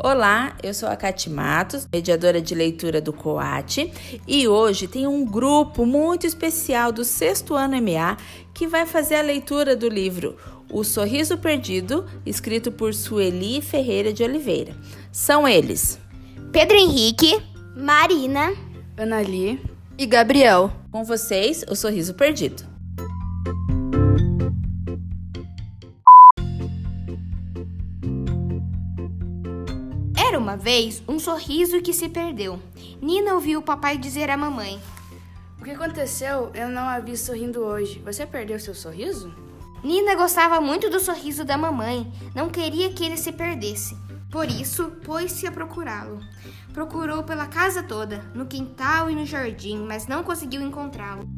Olá, eu sou a Cati Matos, mediadora de leitura do COAT, e hoje tem um grupo muito especial do sexto ano MA que vai fazer a leitura do livro O Sorriso Perdido, escrito por Sueli Ferreira de Oliveira. São eles: Pedro Henrique, Marina, Anali e Gabriel. Com vocês, O Sorriso Perdido. Uma vez um sorriso que se perdeu. Nina ouviu o papai dizer à mamãe: O que aconteceu? Eu não a vi sorrindo hoje. Você perdeu seu sorriso? Nina gostava muito do sorriso da mamãe, não queria que ele se perdesse. Por isso, pôs-se a procurá-lo. Procurou pela casa toda, no quintal e no jardim, mas não conseguiu encontrá-lo.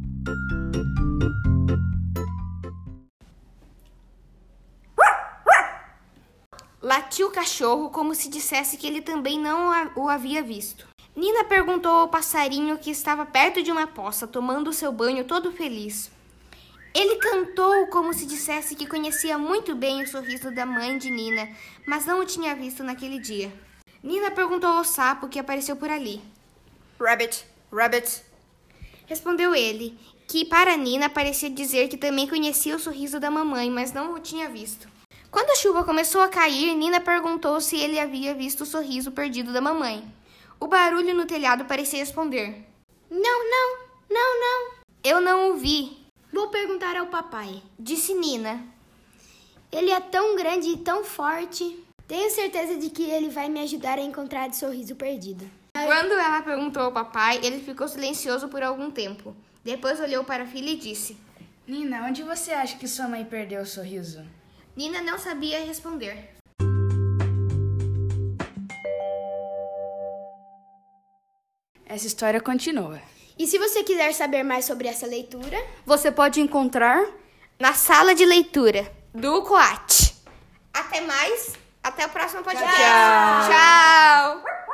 Latiu o cachorro como se dissesse que ele também não o havia visto. Nina perguntou ao passarinho que estava perto de uma poça, tomando seu banho todo feliz. Ele cantou como se dissesse que conhecia muito bem o sorriso da mãe de Nina, mas não o tinha visto naquele dia. Nina perguntou ao sapo que apareceu por ali. Rabbit, rabbit. Respondeu ele, que para Nina parecia dizer que também conhecia o sorriso da mamãe, mas não o tinha visto. Quando a chuva começou a cair, Nina perguntou se ele havia visto o sorriso perdido da mamãe. O barulho no telhado parecia responder: Não, não, não, não. Eu não o vi. Vou perguntar ao papai, disse Nina. Ele é tão grande e tão forte. Tenho certeza de que ele vai me ajudar a encontrar o sorriso perdido. Quando ela perguntou ao papai, ele ficou silencioso por algum tempo. Depois olhou para a filha e disse: Nina, onde você acha que sua mãe perdeu o sorriso? Nina não sabia responder. Essa história continua. E se você quiser saber mais sobre essa leitura, você pode encontrar na sala de leitura do Coate. Até mais, até o próximo podcast. Tchau. Tchau.